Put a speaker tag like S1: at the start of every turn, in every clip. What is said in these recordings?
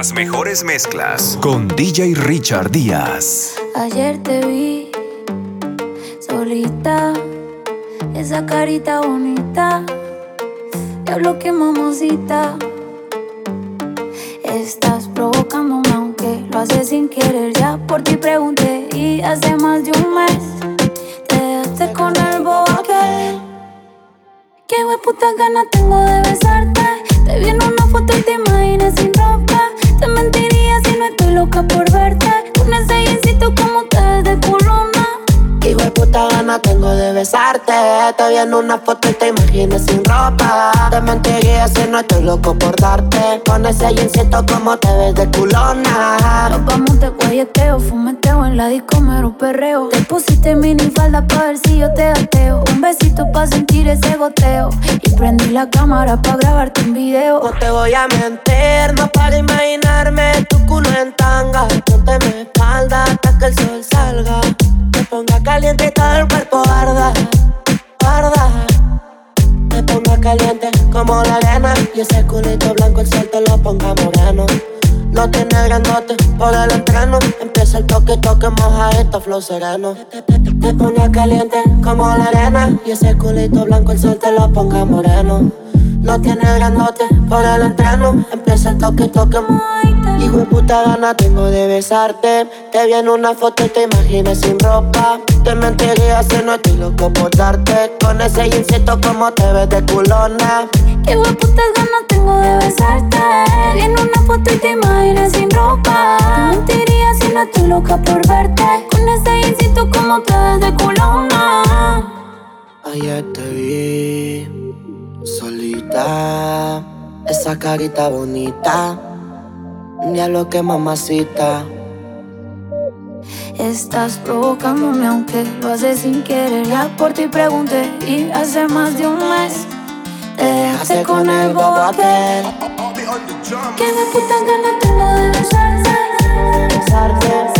S1: Las mejores mezclas con DJ Richard Díaz.
S2: Ayer te vi solita, esa carita bonita. Diablo que mamosita. Estás provocándome aunque lo haces sin querer. Ya por ti pregunté y hace más de un mes te dejaste con el bobo aquel. Qué puta gana tengo de besarte. Te vi en una foto y te imaginas loca por verte.
S3: Qué puta gana tengo de besarte. Te vi en una foto y te imaginas sin ropa. Te mentiría si no estoy loco por darte. Con ese jeansito como te ves de culona.
S2: Nos vamos de guayeteo, fumeteo en la disco mero perreo. Te pusiste mini falda pa' ver si yo te ateo. Un besito pa' sentir ese goteo. Y prendí la cámara pa' grabarte un video.
S3: No te voy a mentir, no para imaginarme tu culo en tanga. Ponte mi espalda hasta que el sol salga. Ponga caliente y todo el cuerpo arda, arda. Te ponga caliente como la arena Y ese culito blanco el sol te lo ponga moreno. No tiene grandote por el entreno Empieza el toque, toque, moja esto, flow sereno. Te, pone caliente como la arena Y ese culito blanco el sol te lo ponga moreno No tiene grandote por el entreno Empieza el toque, toque, Hijo de puta gana tengo de besarte. Te vi en una foto y te imaginas sin ropa. Te mentiría si no estoy loco por darte. Con ese jeansito como te ves de culona
S2: Qué putas ganas tengo de besarte. En una foto y te imaginas sin ropa. Te mentiría si no estoy loca por verte. Con ese jeansito como te ves de culona
S3: Ayer te vi Esa carita bonita a lo que mamacita.
S2: Estás provocándome aunque lo haces sin querer. Ya por ti pregunté y hace más de un mes te dejaste con el bobo aquel. Que me puta gana tengo de besarte. Te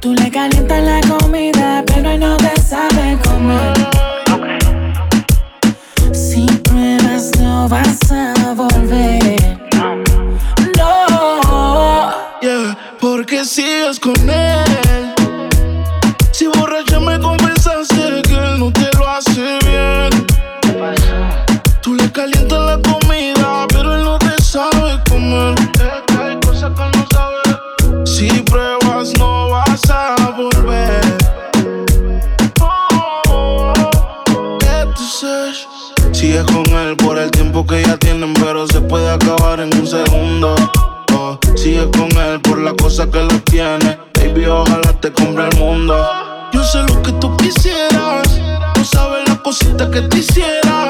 S4: Tú le calientas la comida, pero él no te sabe comer. Si pruebas no vas a volver. No.
S5: Yeah, porque sigues con él. Cosa que lo tiene. Baby, ojalá te compre el mundo. Yo sé lo que tú quisieras. No sabes la cosita que te hiciera.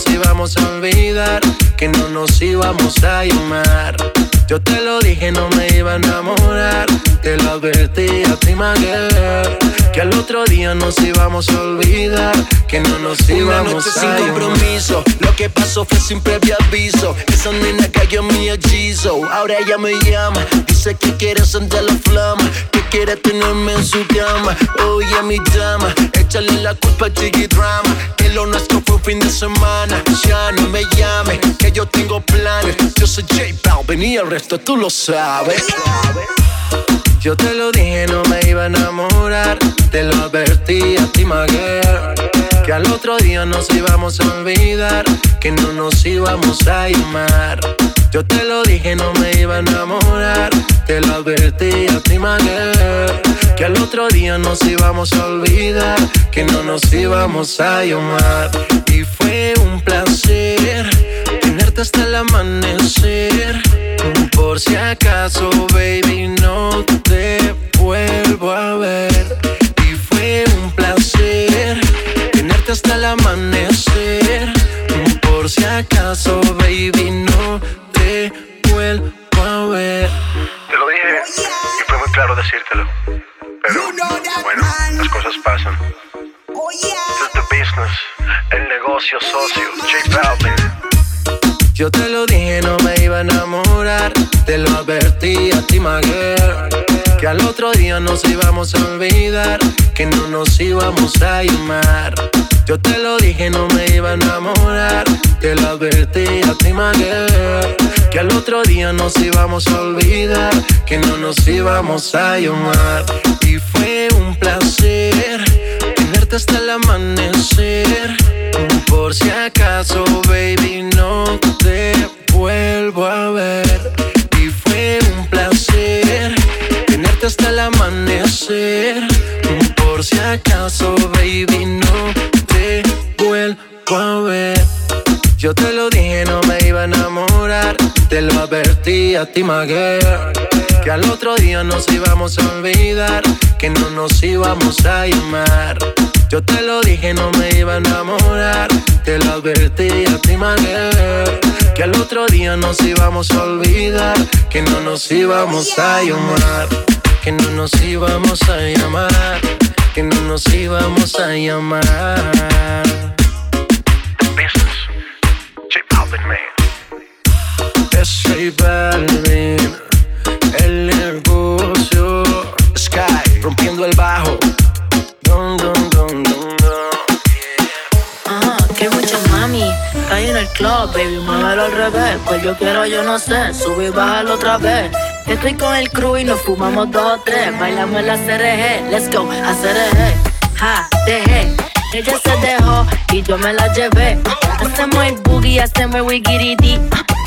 S4: Nos
S6: íbamos a olvidar. Que no nos íbamos a llamar. Yo te lo dije, no me iba a enamorar. Te lo advertí a ti, Maguire. Que al otro día nos íbamos a olvidar. Que no nos
S7: Una
S6: íbamos
S7: noche
S6: a
S7: sin compromiso. Lo que pasó fue sin previo aviso. Esa nena cayó en mi hechizo. Ahora ella me llama. Dice que quiere encender la flama. Que quiere tenerme en su cama. Oye, mi dama. Échale la culpa a Chiqui Drama. Que lo nuestro fue un fin de semana. Ya no me llame. Que yo tengo planes. Yo soy J Balvin y el resto tú lo sabes.
S6: Yo te lo dije, no me iba a enamorar. Te lo advertí a ti, Maguire. Que al otro día nos íbamos a olvidar. Que no nos íbamos a llamar. Yo te lo dije, no me iba a enamorar. Te lo advertí a ti, Maguire. Que al otro día nos íbamos a olvidar. Que no nos íbamos a llamar. Y fue un placer tenerte hasta el amanecer. Por si acaso, baby, no te vuelvo a ver. Y fue un placer tenerte hasta el amanecer. Por si acaso, baby, no te vuelvo a ver.
S8: Te lo dije y fue muy claro decírtelo. Pero bueno, las cosas pasan. This is the business, el negocio socio, J Balvin.
S6: Yo te lo dije, no me iba a enamorar. Te lo advertí a ti, Maguire. Que al otro día nos íbamos a olvidar. Que no nos íbamos a llamar. Yo te lo dije, no me iba a enamorar. Te lo advertí a ti, Maguire. Que al otro día nos íbamos a olvidar. Que no nos íbamos a llamar. Y fue un placer tenerte hasta el amanecer. Por si acaso, baby, no te vuelvo a ver. Y fue un placer tenerte hasta el amanecer. Por si acaso, baby, no te vuelvo a ver. Yo te lo dije, no me iba a enamorar. Te lo advertí a ti, Maguire. Que al otro día nos íbamos a olvidar. Que no nos íbamos a llamar. Yo te lo dije, no me iba a enamorar. Te lo advertí a ti, Maguire. Que al otro día nos íbamos a olvidar. Que no nos íbamos a llamar. Que no nos íbamos a llamar. Que no nos íbamos a llamar.
S8: The business, J Balvin,
S6: J Balvin, el negocio. Sky, rompiendo el bajo. Dun, dun, dun, dun.
S9: Ah, que mucha mami. Ahí en el club, baby, muévelo al revés. Pues yo quiero, yo no sé, subir y bajarlo otra vez. Estoy con el crew y nos fumamos dos o tres. Bailamos la CRG, let's go, a CRG. Ja, dejé. Ella se dejó y yo me la llevé. Hacemos el boogie, hacemos el wigiriti.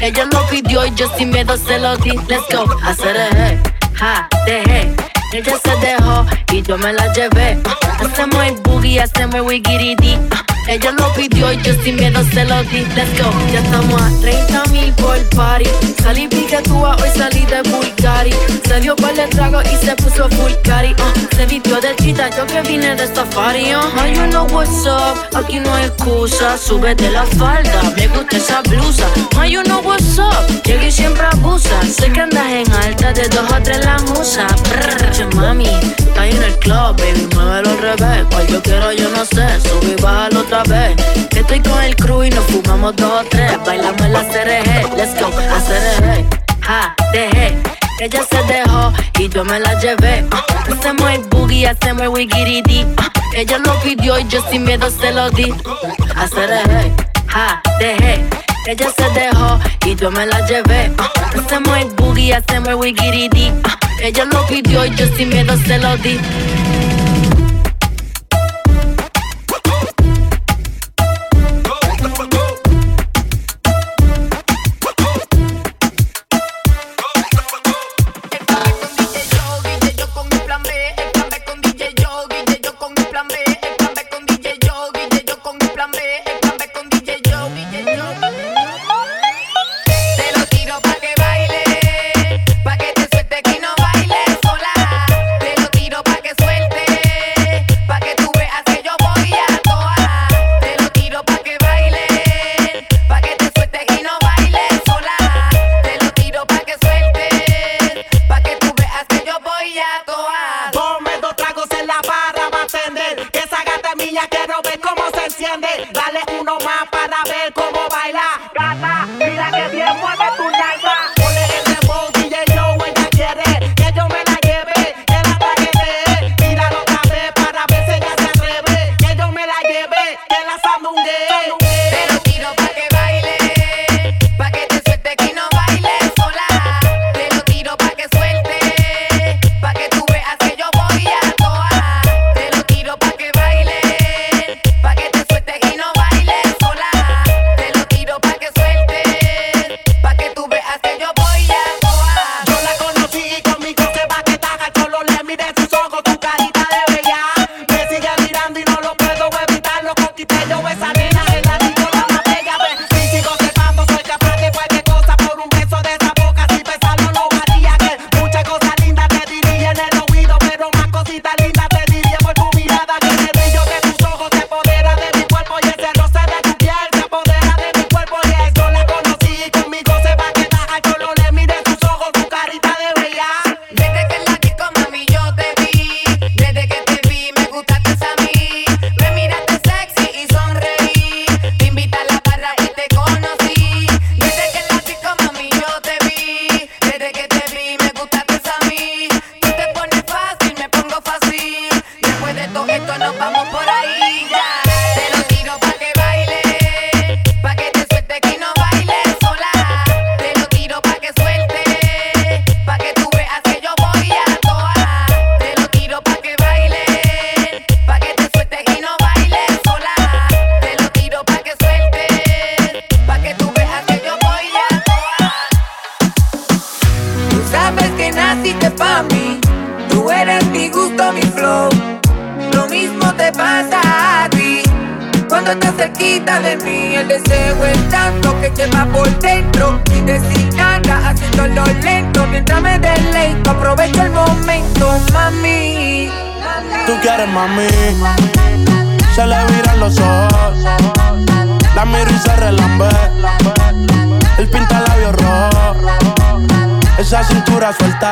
S9: Ella lo pidió y yo sin miedo se lo di. Let's go, a CRG. Ja, dejé. Ella se dejó y yo me la llevé. Hacemos el boogie, hacemos el wigiriti. Ella lo pidió y yo sin miedo se lo di. Let's go. Ya estamos a 30 mil por party. Salí piquetúa, hoy salí de Bulgari. Se dio par de trago y se puso full cari. uh. Se vistió de chita, yo que vine de safari. Uh. Now you know what's up, aquí no hay excusa. Súbete la falda, me gusta esa blusa. Now you know what's up, llegué y siempre abusa. Sé que andas en alta, de dos o tres la musa. Brr, mami, está en el club, baby, muévelo al revés. Cual yo quiero, yo no sé. Subí bájalo Que estoy con el crew y nos fumamos dos o tres. Bailamos la CRG. Let's go, a CRG. Ja, dejé. Ella se dejó y yo me la llevé. Uh, hacemos el boogie, hacemos el wigiridi. Uh, ella lo pidió y yo sin miedo se lo di. A CRG. Ja, dejé. Ella se dejó y yo me la llevé. Uh, hacemos el boogie, hacemos el wigiridi. Ella lo pidió y yo sin miedo se lo di.
S10: uno más para ver cómo baila. Gata, mira que bien mueve tu mi gusto, mi flow. Lo mismo
S11: te pasa a ti. Cuando estás cerquita de mí, el deseo es tanto
S10: que quema por
S11: dentro. Y decir nada, haciéndolo lento. Mientras me deleito, aprovecho el momento, mami.
S10: Tú quieres, mami. Se le viran los ojos. La miro y se relambe. El pinta labios rojo. Esa cintura suelta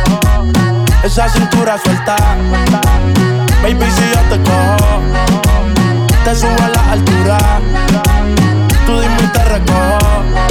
S10: Esa cintura suelta. Baby, si yo te cojo, te subo a la altura. Tú dime y te recojo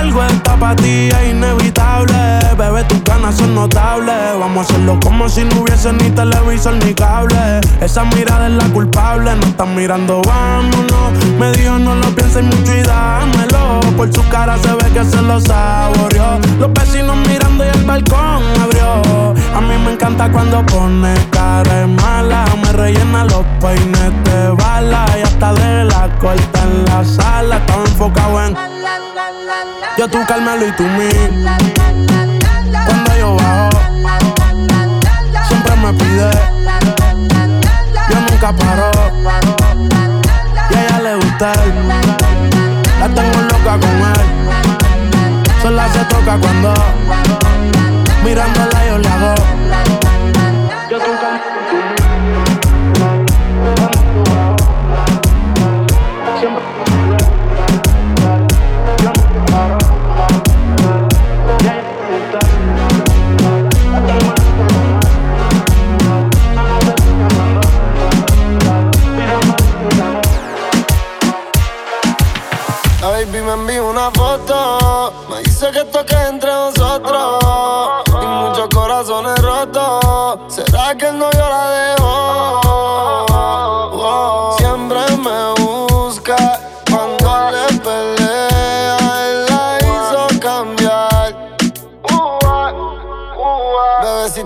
S10: algo en tapatía inevitable. Bebé, tus ganas son notables. Vamos a hacerlo como si no hubiese ni televisor ni cable. Esa mirada es la culpable, no están mirando, vámonos. Me dijo, no lo pienses mucho y dámelo. Por su cara se ve que se lo saboreó. Los vecinos mirando y el balcón abrió. A mí me encanta cuando pone cara mala. Me rellena los peines de bala Yo tú Carmelo y tú mí. Cuando yo bajo, siempre me pide. Yo nunca paro. Y a ella le gusta él. La tengo loca con él. Sola se toca cuando mirándola yo la hago.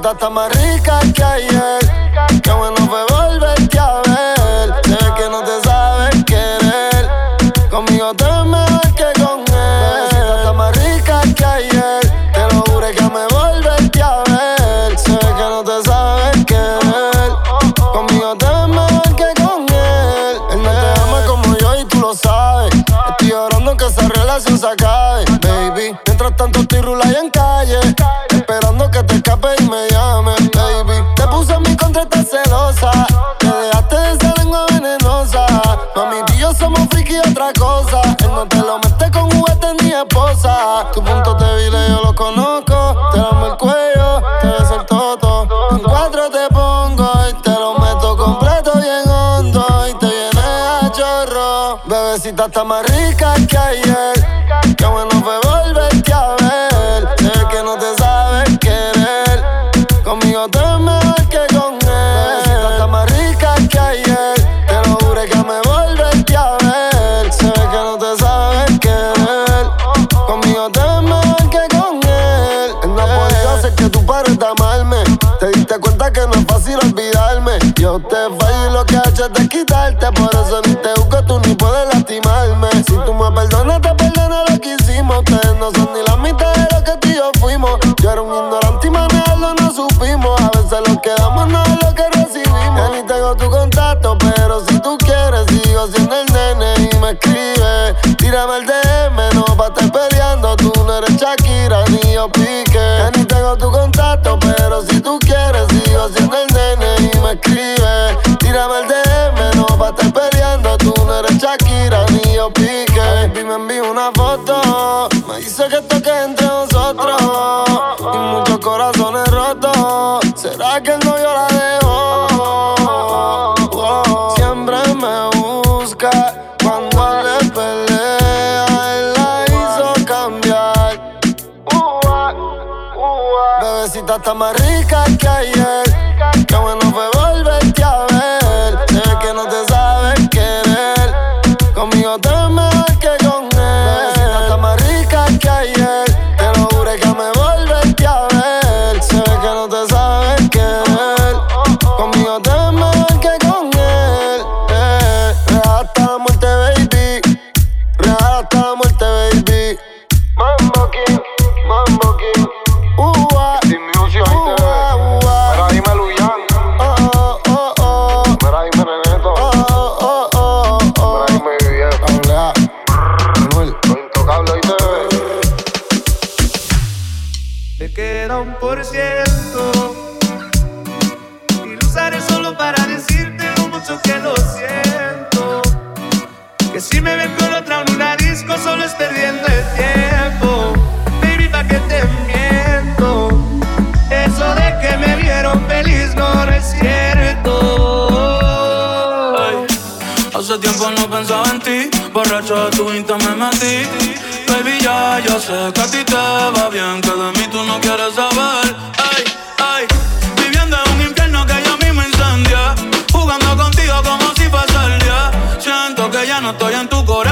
S12: Bebecita está más rica que ayer. Qué bueno fue volverte a ver. Sé que no te sabes querer. Conmigo te mejor que con él. Bebecita está más rica que ayer. Te lo juro que me volverte a ver. Sé que no te sabes querer. Conmigo te mejor que con él. Él no te ama como yo y tú lo sabes. Estoy llorando que esa relación se acabe, baby. Mientras tanto estoy rulay en calle. Otra cosa. Él no te lo mete con juguete ni esposa. Tu punto débil yo lo conozco. Te damos el cuello, te beso el toto. En cuatro te pongo y te lo meto completo bien hondo. Y te viene a chorro. Bebecita está más rica que ayer. Quitarte. Por eso ni te busco, tú ni puedes lastimarme. Si tú me perdonas, te perdono lo que hicimos. Ustedes no son ni la mitad de lo que tú y yo fuimos. Yo era un ignorante y manejarlo no supimos. A veces lo que damos no es lo que recibimos. Ya ni tengo tu contacto, pero si tú quieres, sigo siendo el nene y me escribe. Tírame el DM, no pa' estar peleando. Tú no eres Shakira ni yo pique. Ya ni tengo tu contacto, pero si tú quieres, sigo siendo el nene y me escribe. Toque entre nosotros. Y muchos corazones rotos. ¿Será que el novio la dejó? Siempre me busca cuando le pelea, él la hizo cambiar. Bebecita está más rica me. Baby,
S13: ya, ya sé que a ti te va bien, que de mí tú no quieres saber. Ay, ay, viviendo en un infierno que yo mismo incendia. Jugando contigo como si fuese el día. Siento que ya no estoy en tu corazón,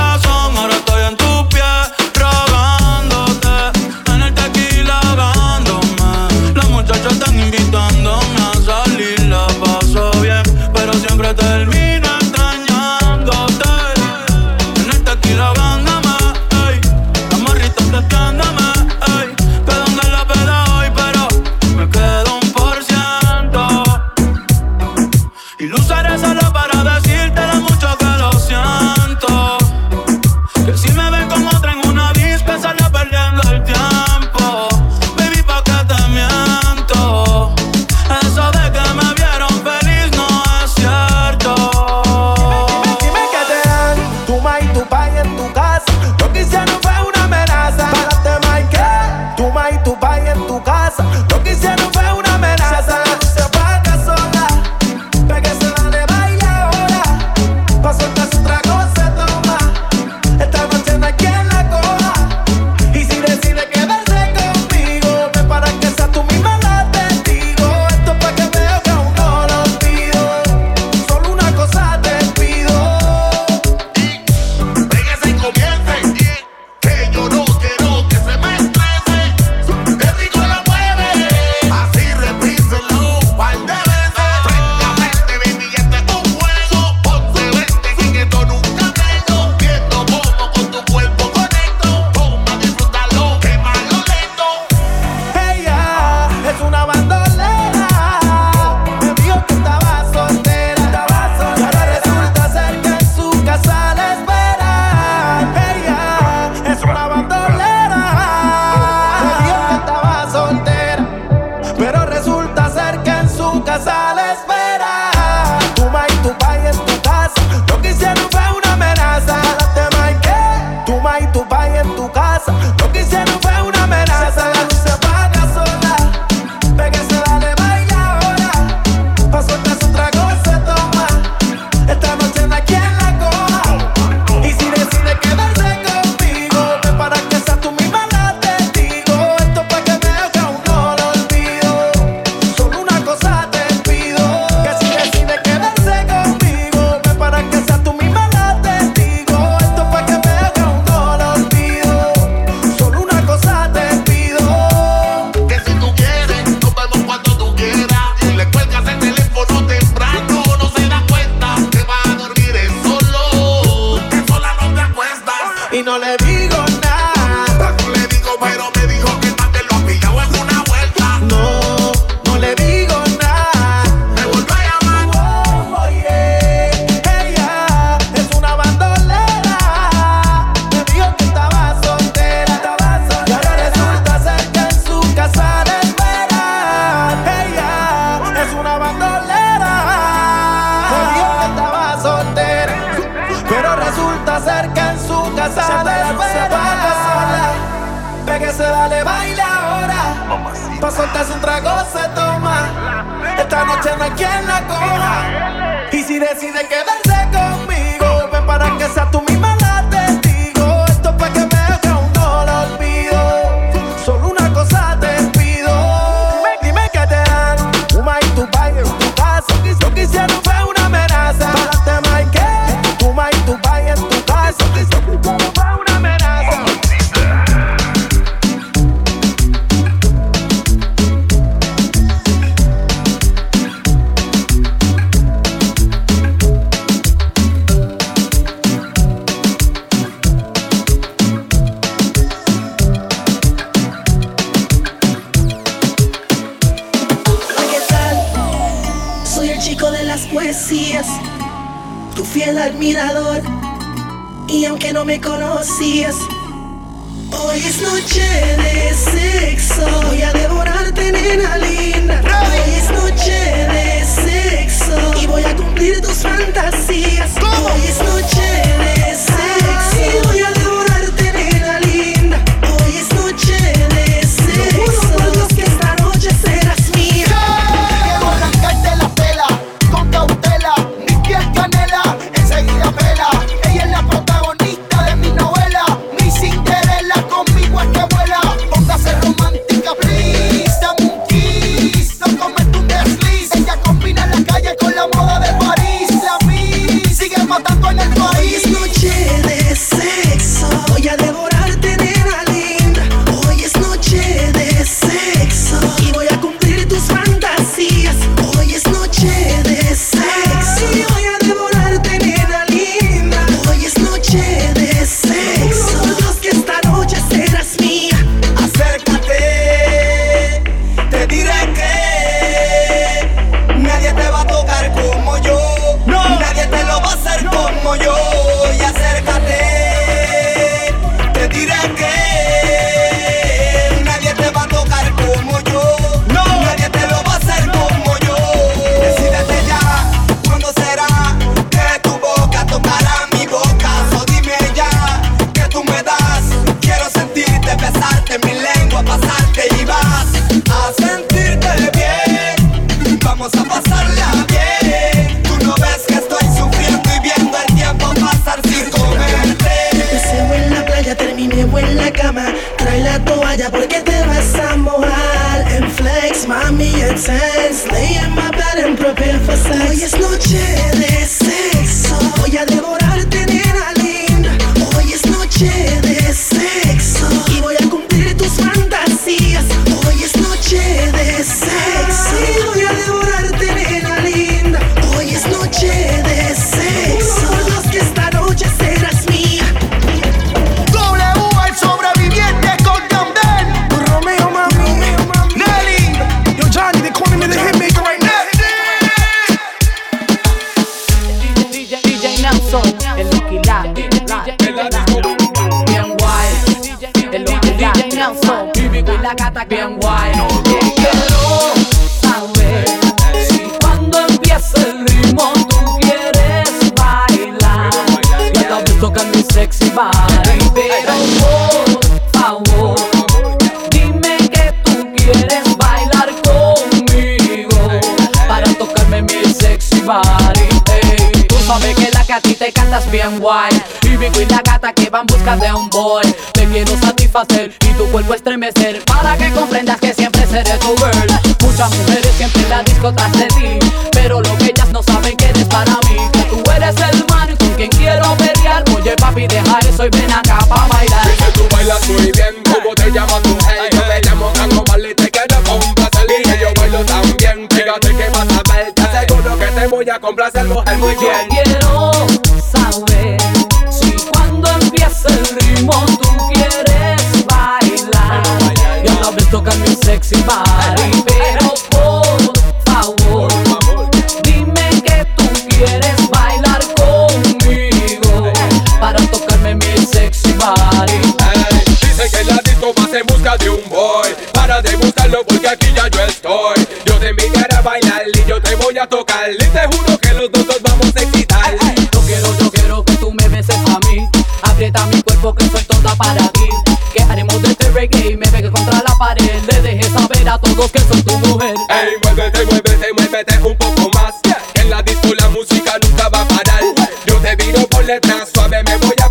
S14: satisfacer y tu cuerpo estremecer.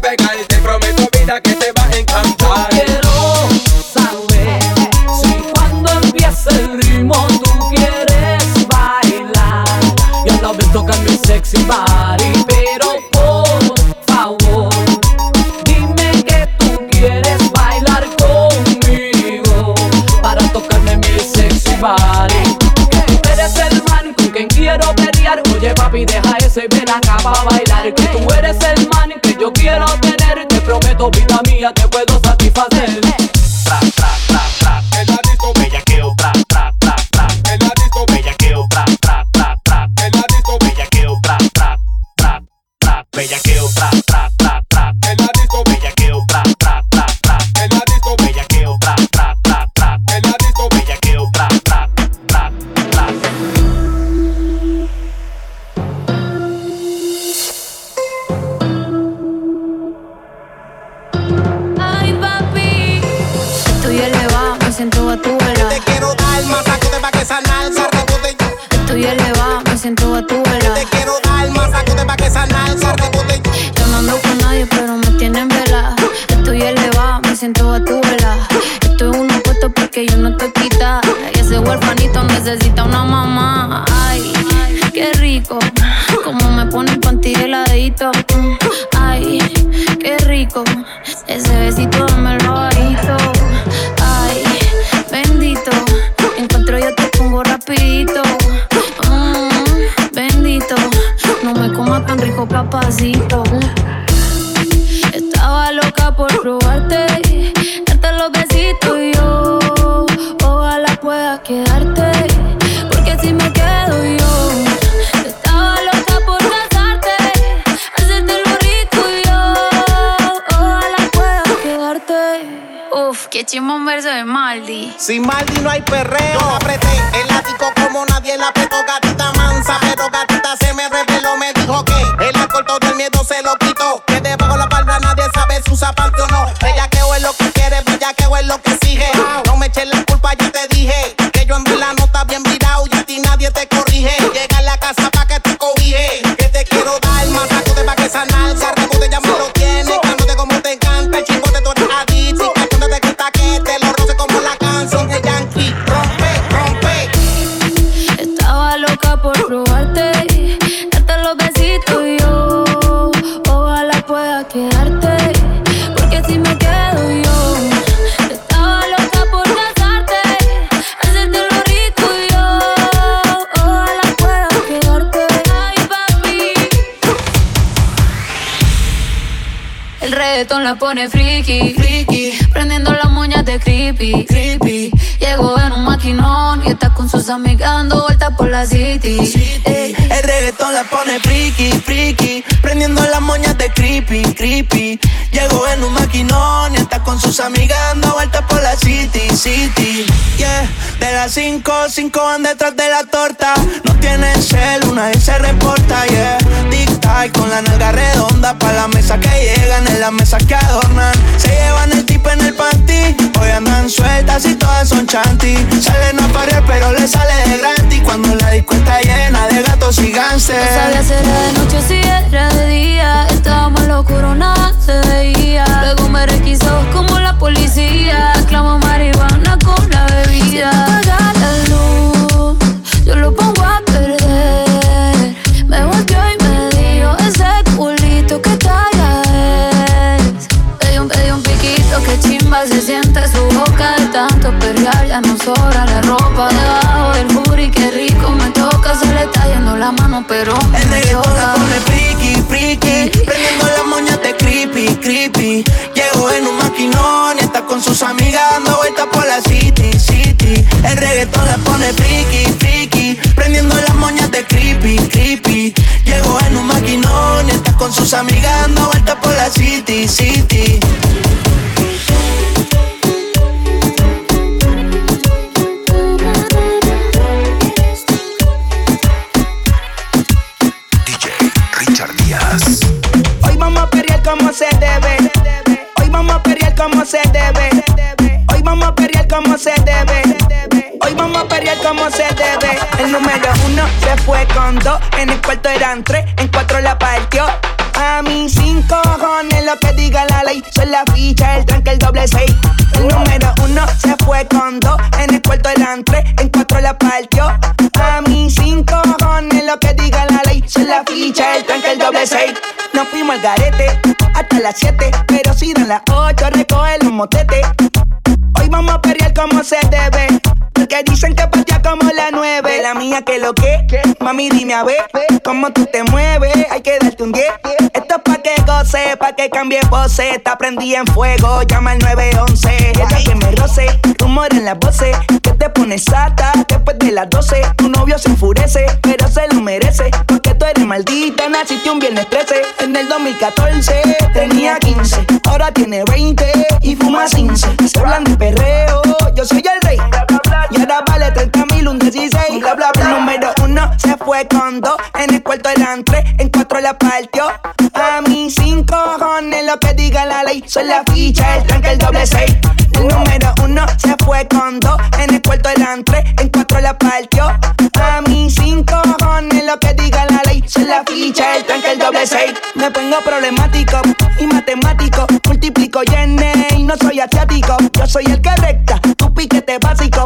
S15: pegar
S2: e stop. Estaba loca por probarte, darte los besitos y yo. Ojalá puedas quedarte, porque si me quedo yo. Estaba loca por casarte, hacerte lo rico y yo. Ojalá puedas quedarte. Uf, qué chimbo un verso de Maldi.
S16: Sin Maldi no hay perreo. No. Apreté el ático como nadie la apretó, gatita mansa, pero gatita
S2: amigas dando vueltas por la city. Eh,
S10: el reggaetón la pone friki, friki. Prendiendo las moñas de creepy, creepy. Llegó en un maquinón y está con sus amigas dando vueltas por la city, city. Yeah, de las 5, 5 van detrás de la torta. No tiene cel, una vez se reporta, yeah. Tic-tac con la nalga redonda. Pa' la mesa que llegan, en las mesas que adornan. Se llevan el tipo en el pan andan sueltas y todas son chanti. Salen a parir pero le sale de gratis. Cuando la disco está llena de gatos y gánsteres.
S2: No sabía si era de noche si era de día. Estábamos locura, nada se veía. Luego me requisó como la policía
S17: que cambie pose. Está prendí en fuego, llama al 911. Ella que me roce, rumor en las voces. Que te pones sata después de las 12. Tu novio se enfurece, pero se lo merece. Porque tú eres maldita, naciste un viernes 13. En el 2014 tenía 15, ahora tiene 20 y fuma 15. Se hablan de perreo, yo soy el rey. Y ahora vale 30 mil, un 16. Bla, bla. Número uno se fue con dos. En el cuarto eran tres, en cuatro la partió. A mí cinco cojones lo que diga la ley. Son la ficha, el tranque, el doble seis. El número uno se fue con dos. En el cuarto eran tres, en cuatro la partió. A mí cinco cojones lo que diga la ley. Son la ficha, el tranque, el doble seis. Me pongo problemático y matemático. Multiplico y y no soy asiático. Yo soy el que recta, tu piquete básico.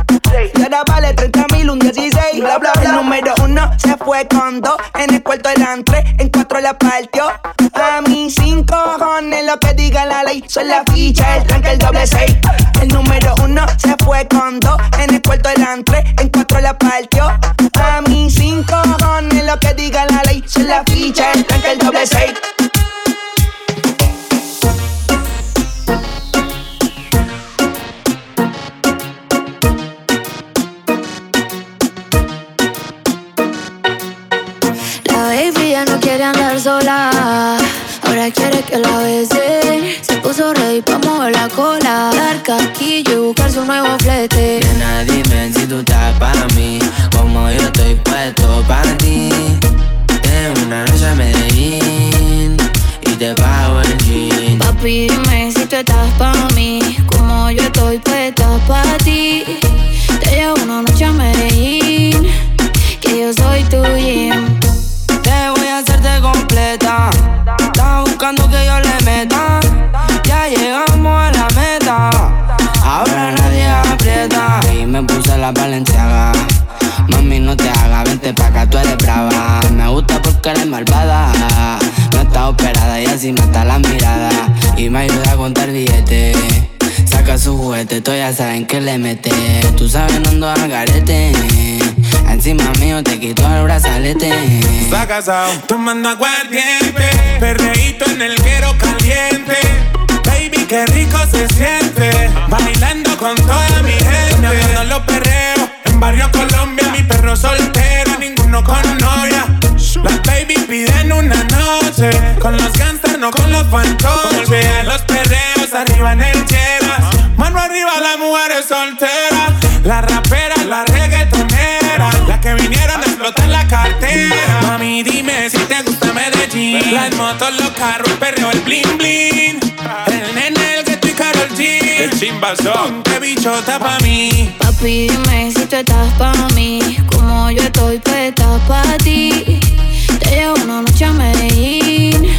S17: Y ahora vale 30 mil, un 16. Bla, bla, bla. El número uno se fue con dos. En el cuarto eran tres, en cuatro la partió. A mí cinco cojones lo que diga la ley. Son la ficha, el tranque, el doble seis. El número uno se fue con dos. En el cuarto eran tres, en cuatro la partió. A mí cinco cojones lo que diga la ley. Son la ficha, el tranque, el doble seis.
S2: Ahora quiere que la bese. Se puso rey pa' mover la cola. Dar casquillo y buscar su nuevo flete.
S18: Ando a garete. Encima mío te quito el brazalete.
S19: Está casado, tomando aguardiente. Perreíto en el guero caliente. Baby, qué rico se siente. Bailando con toda mi gente. Acuerdo los perreos. En Barrio Colombia, mi perro soltero. Ninguno con novia. Las baby piden una noche. Con los gangsters, no con los fantoches. Olviden los perreos arriba en el cheras. Mano arriba, las mujeres solteras. La reggaetonera. Las que vinieron a explotar la cartera. Mami, dime si te gusta Medellín. Las motos, los carros, el perreo, el bling bling. El nene, el que y Karol G. El chimbazón, qué bichota pa' mí.
S2: Papi, dime si tú estás pa' mí. Como yo estoy puesta pa' ti. Te llevo una noche a Medellín.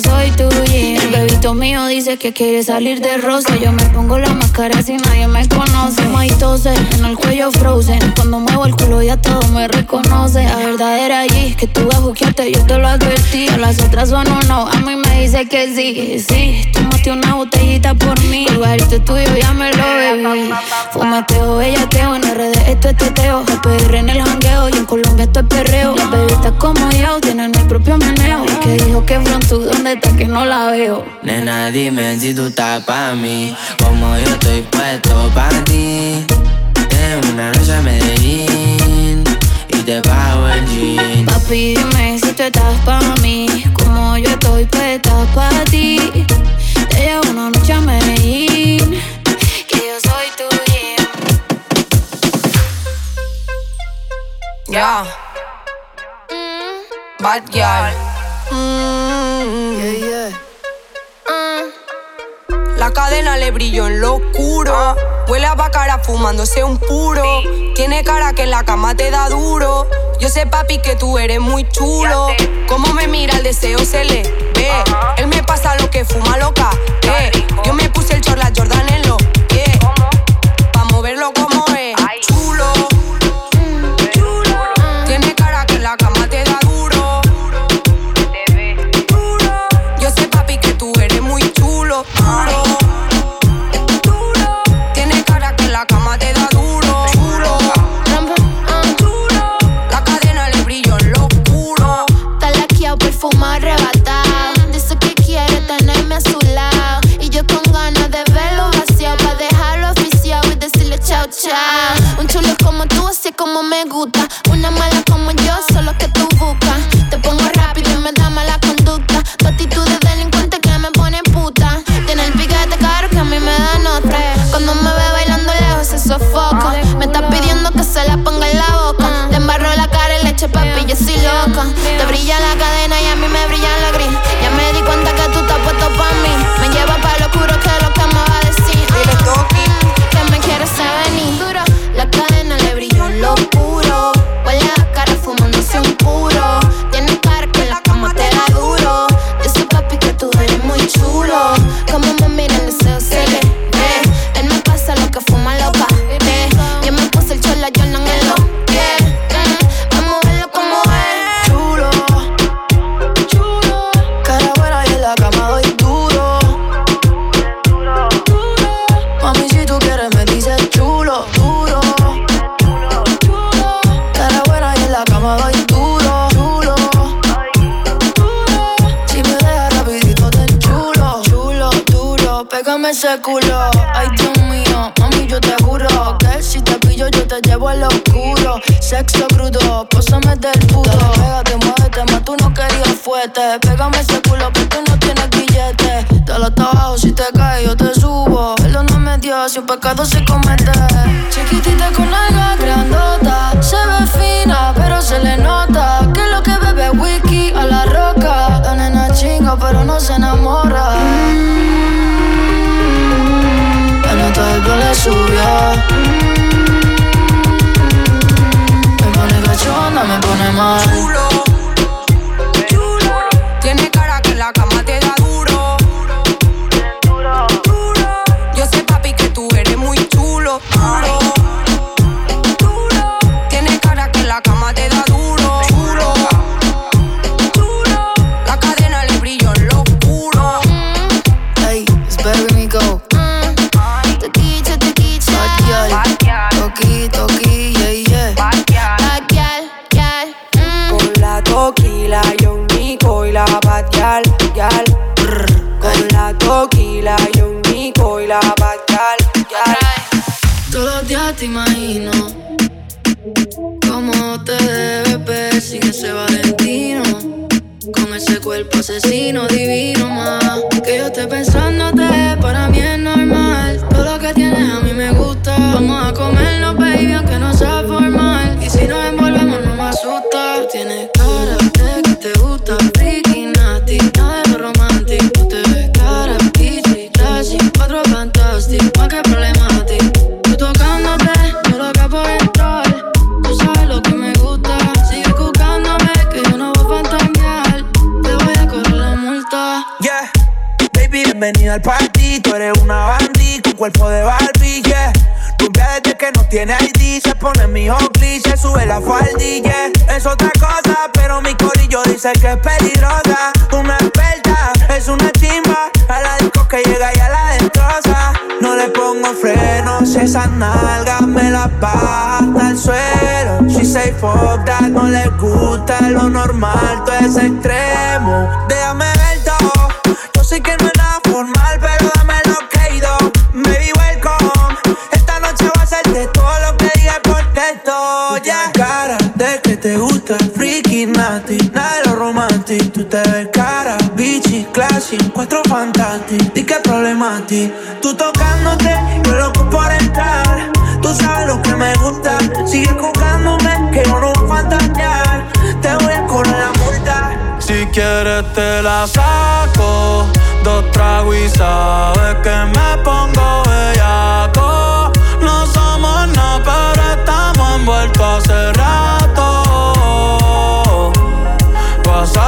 S2: Soy tu gym. El bebito mío dice que quiere salir de rosa. Yo me pongo la máscara si nadie me conoce. Más tose, en el cuello frozen. Cuando muevo el culo ya todo me reconoce. La verdad era allí que tú a buquearte, yo te lo advertí. A las otras son un no, a mí me dice que sí. Sí, tomaste una botellita por mí. El lugarito tuyo ya me lo bebí. Fumateo, bellateo, en RD esto es teteo. El PR en el jangueo y en Colombia esto es perreo. Las bebitas como yo tienen mi propio meneo. El que dijo que pronto donde
S20: ¿Dónde está que no la veo?
S21: Nena, dime si tú estás pa' mí, como yo estoy puesto pa' ti. En una noche a Medellín y te pago el jean.
S20: Papi, dime si tú estás pa' mí, como yo estoy puesta pa' ti. Te llevo una noche a Medellín, que yo soy tu gym.
S22: Ya. Bad girl. Mm. La cadena le brilló en lo oscuro. Huele a bacara fumándose un puro. Tiene cara que en la cama te da duro. Yo sé, papi, que tú eres muy chulo. Cómo me mira el deseo se le ve. Él me pasa lo que fuma loca. Eh. Yo me puse el chorla Jordan en lo yeah. Pa' moverlo como chulo
S20: como tú, así como me gusta. Una mala como
S23: ese culo. Ay, Dios mío, mami, yo te juro que si te pillo yo te llevo al oscuro. Sexo crudo, pósame del. Dale, pégate, muévete, más tú no querías fuerte. Pégame ese culo porque no tienes billete. Dale hasta abajo, si te caes yo te subo. Él no me dio, si un pecado se comete. Chiquitita con alga grandota. Se ve fina, pero se le nota. Que lo que bebe whisky a la roca. La nena chinga, pero no se enamora. La pelo le. Me pone cachonda, me pone mal.
S22: Te
S23: imagino cómo te debes ver sin ese Valentino. Con ese cuerpo asesino divino
S6: dice que es peligrosa. Una experta, es una chimba. A la disco que llega y a la destroza. No le pongo frenos, esas nalgas me las baja hasta el suelo. She say fuck that, no le gusta lo normal, todo es extremo.
S24: A. Tú tocándote, yo loco por entrar. Tú sabes lo que me gusta. Sigue jugándome, que yo no voy a. Te voy a correr la multa.
S13: Si quieres te la saco. Dos tragos y sabes que me pongo bellaco. No somos nada, pero estamos envueltos hace rato.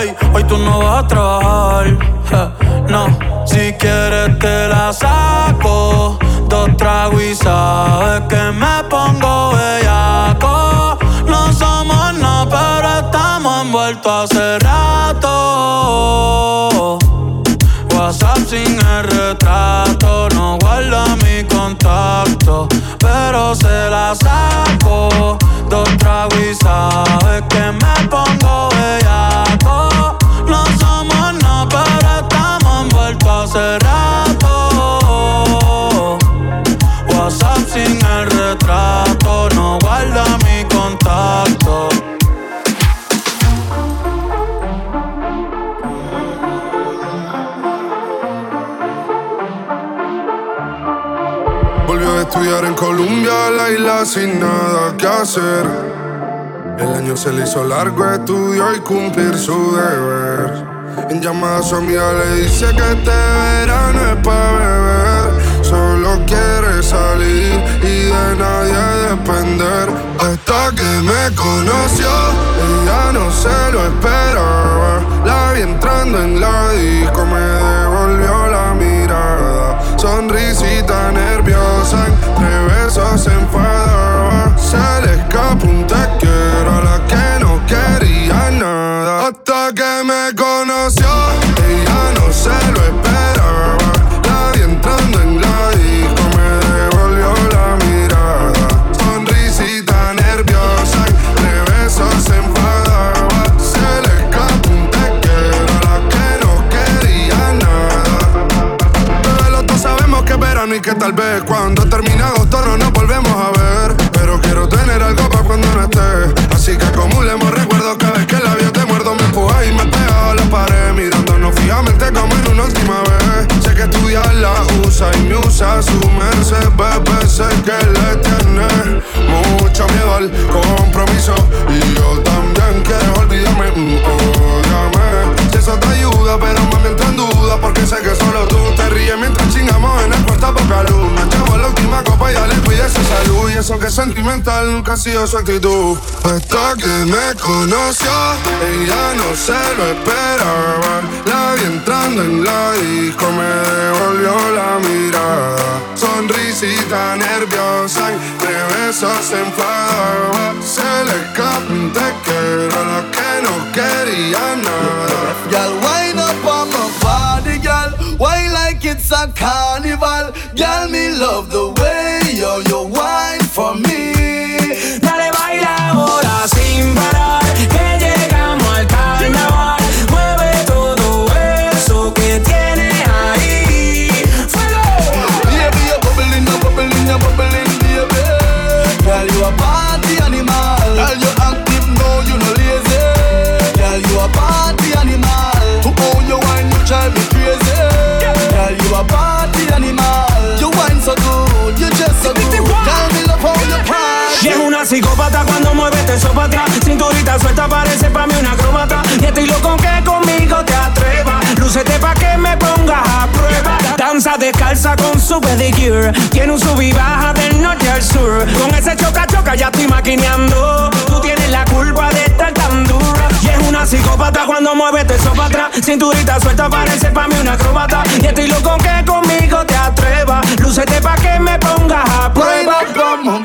S13: Ey, hoy tú no vas a trabajar. no, si quieres te la saco. Dos tragos y sabes que me pongo bellaco. No somos nada, pero estamos envueltos hace rato. WhatsApp sin el no guarda mi contacto, pero se la saco. Dos tragos y sabes que me pongo bellaco. No somos nada, pero estamos envueltos hace rato. WhatsApp sin el retrato, no guarda mi
S25: sin nada que hacer. El año se le hizo largo, estudió y cumplir su deber. En llamada a su le dice que este verano es para beber. Solo quiere salir y de nadie depender. Hasta que me conoció, ella no se lo esperaba. La vi entrando en la disco, me devolvió la mirada. Sonrisita nerviosa, besos se enfadaba. Se le escapó un te quiero a la que no quería nada. Hasta que me usa y me usa su merced, bebé. Sé que le tiene mucho miedo al compromiso. Y yo también quiero olvidarme, mm, ódiame. Si eso te ayuda, pero mami entra en duda. Porque sé que solo tú te ríes mientras chingamos en el cuarto poca luz. Y ya le cuide su salud. Y eso que sentimental nunca ha sido su actitud. Hasta que me conoció, ella no se lo esperaba. La vi entrando en la disco, me devolvió la mirada. Sonrisita nerviosa, entre besos se enfadaba. Se le escapó un te quiero la que no quería nada.
S26: Girl, wind up on my body, girl. Wine like it's a carnival. Girl, me love the way for me.
S27: Psicópata cuando mueves eso para atrás. Cinturita suelta parece para mí una acróbata. Y estoy loco que conmigo te atrevas. Lúcete pa' que me pongas a prueba. Danza descalza con su pedicure. Tiene un sub y baja del norte al sur. Con ese choca choca ya estoy maquineando. Tú tienes la culpa de estar tan dura. Y es una psicópata cuando mueves eso para atrás. Cinturita suelta parece para mí una acróbata. Y estoy loco que conmigo te atrevas. Lúcete pa' que me pongas a prueba.
S2: Como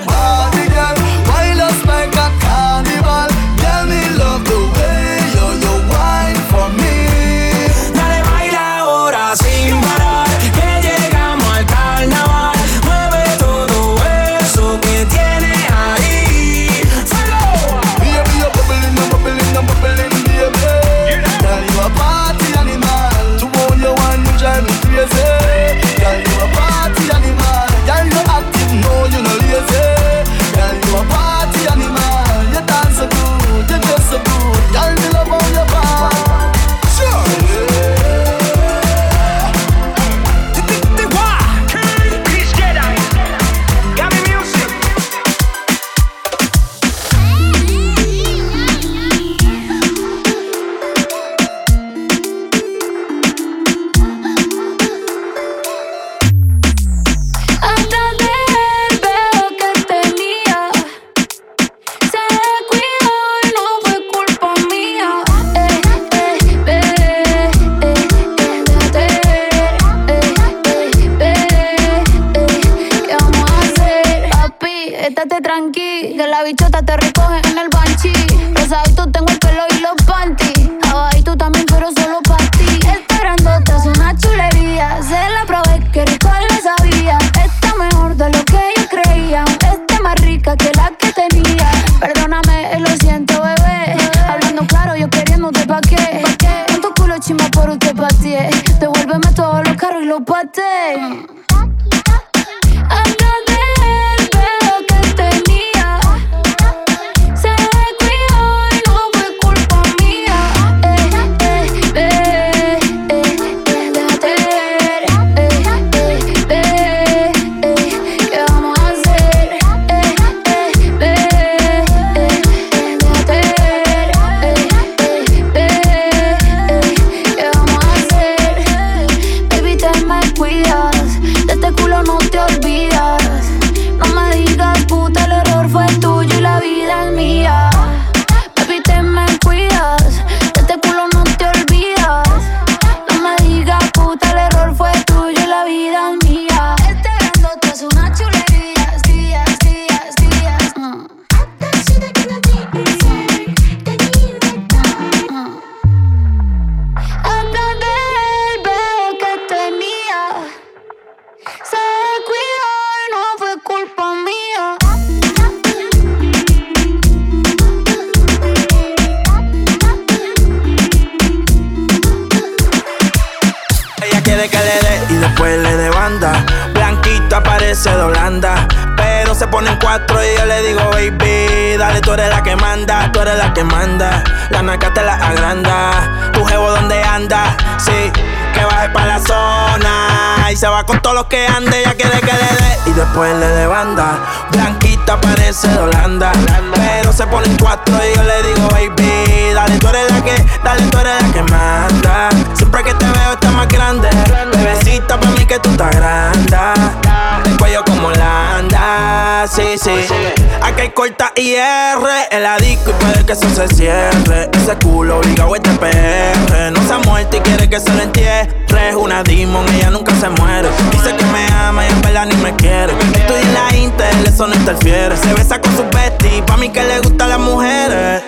S27: que eso
S28: se
S6: cierre. Ese culo obligado este PR. No se ha muerto y quiere que se lo entierre. Es una demon, ella nunca se muere. Dice que me ama y en verdad ni me quiere. Estoy en la Intel, eso no interfiere. Se besa con su bestie, pa' mí que le gustan las mujeres.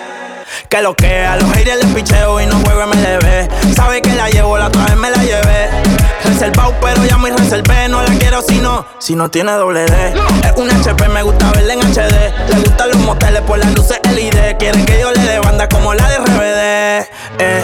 S6: Que lo que a los haters les picheo y no juego MLB. Sabe que la llevo, la otra vez me la llevé. Reservado, pero ya muy reservé. No la quiero si no, si no tiene doble D. Es un HP, me gusta verla en HD. Le gustan los moteles por las luces LED. Quieren que yo le dé banda como la de RBD. Eh,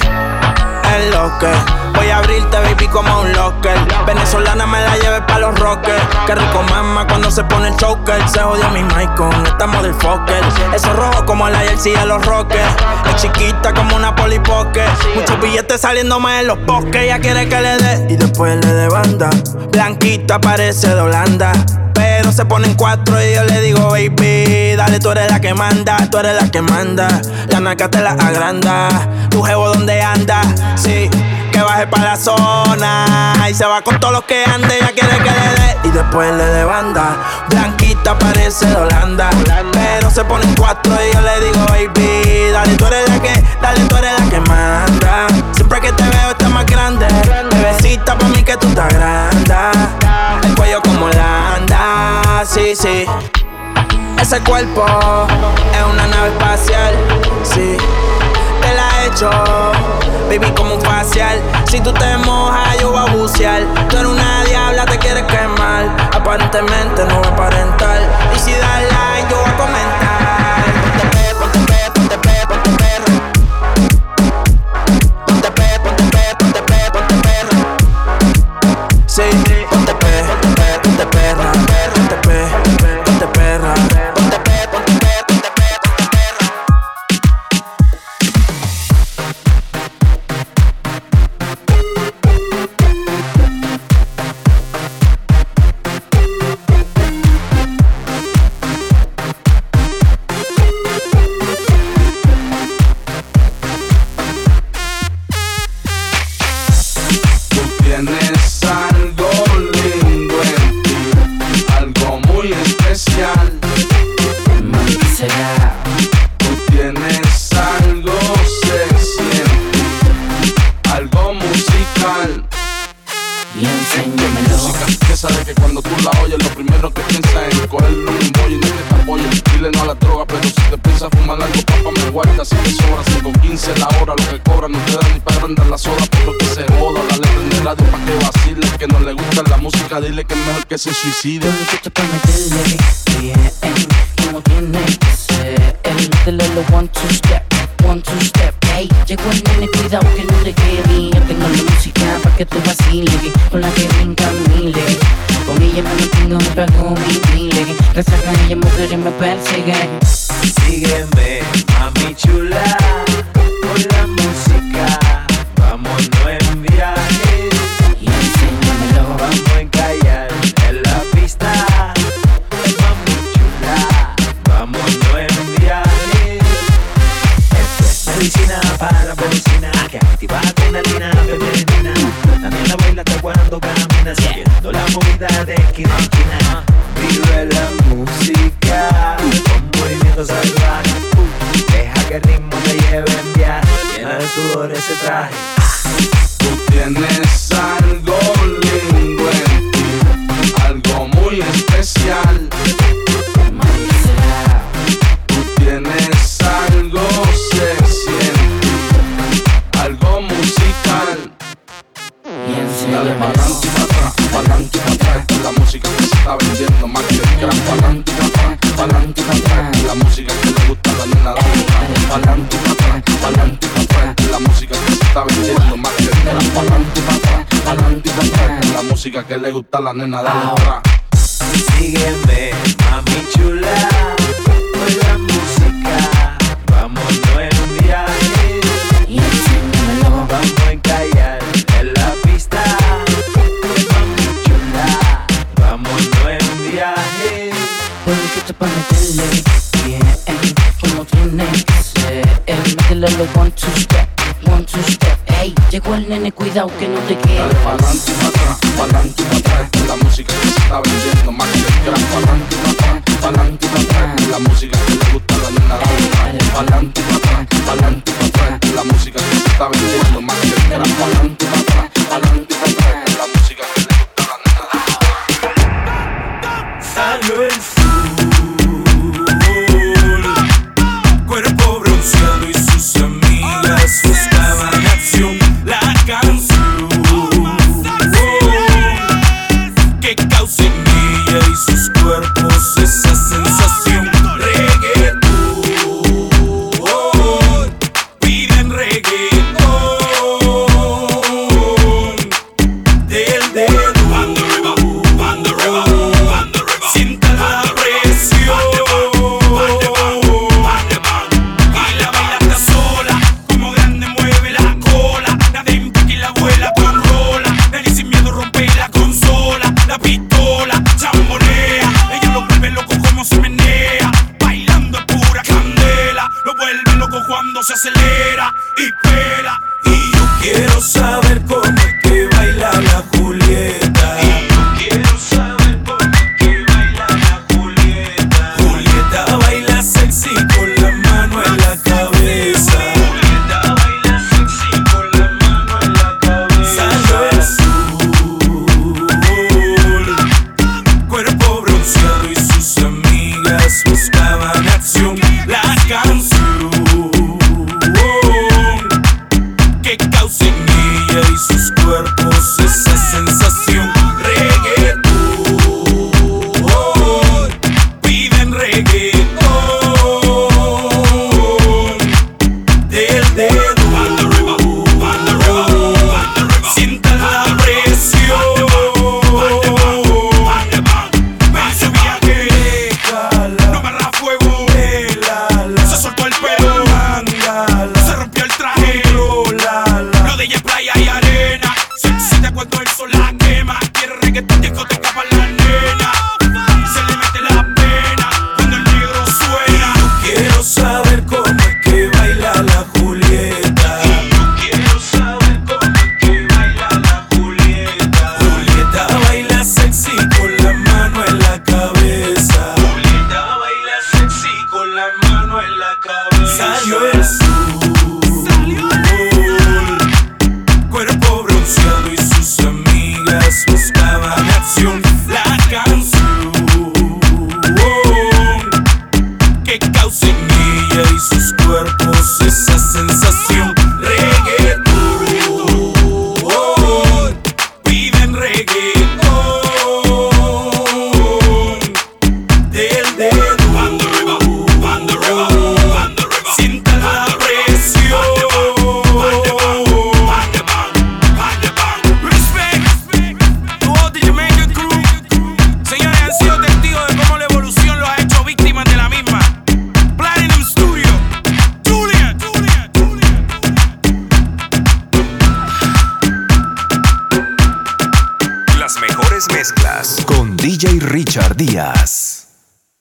S6: Voy a abrirte, baby, como un locker. Venezolana me la lleve pa' los rockers. Qué rico mama cuando se pone el choker. Se jodió mi mic con esta motherfucker. Eso rojo como la jersey de los rockers. Es chiquita como una polipoque. Muchos billetes saliendo más en los bosques. Ella quiere que le dé y después le dé banda. Blanquita parece de Holanda.
S29: Pero se ponen cuatro y yo le digo, baby, dale, tú eres la que manda, tú eres la que manda. La naca te la agranda, tu jevo donde anda, sí. Que baje pa' la zona y se va con todos los que ande, ella quiere que le dé y después le de banda. Blanquita parece de Holanda, pero se ponen cuatro y yo le digo, baby, dale, tú eres la que, dale, tú eres la que manda. Siempre que te veo estás más grande, bebecita pa' mí que tú estás grande. Sí. Ese cuerpo es una nave espacial, sí. Te la he hecho, baby, como un facial. Si tú te mojas, yo voy a bucear. Tú eres una diabla, te quieres quemar. Aparentemente no va a aparentar.
S30: Algo, papá me guarda. Si te sobra 5.15 la hora, lo que cobra no te da ni para andar la soda, por lo que se joda. Dale en el radio pa' que vacile, que no le gusta la música, dile que es mejor que se suicide.
S18: Yo te meterle bien, como tiene que ser. Métele lo one two step, one two step. Ey, llegó el nene, cuidado que no te quede. Yo tengo la música pa' que tú vacile, con la que brinca mile. Con ella me mantengo, me pago mi mile. Gracias a ella mujeres me persiguen.
S31: Sígueme, mami chula, la nena de
S30: atrás.
S31: Sígueme, mami chula, con la música. Vámonos en viaje.
S18: Y enséñamelo.
S31: Vamos a encallar en la pista. Mami chula, vámonos en viaje.
S18: Porque te pa' meterle bien, como tiene que ser. Métele lo one two step, el nene, cuidado que no te quede.
S30: Dale pa'lante y atrás, pa'lante y atrás, esta es la música se está vendiendo más que el gran. Pa'lante y atrás, pa'lante y atrás, esta es la música que le gusta a la nena atrás. Pa'lante y atrás, pa'lante y atrás, esta es la música se está vendiendo más que el gran. Pa'lante y atrás, pa'lante
S31: causing y sus
S1: cuerpos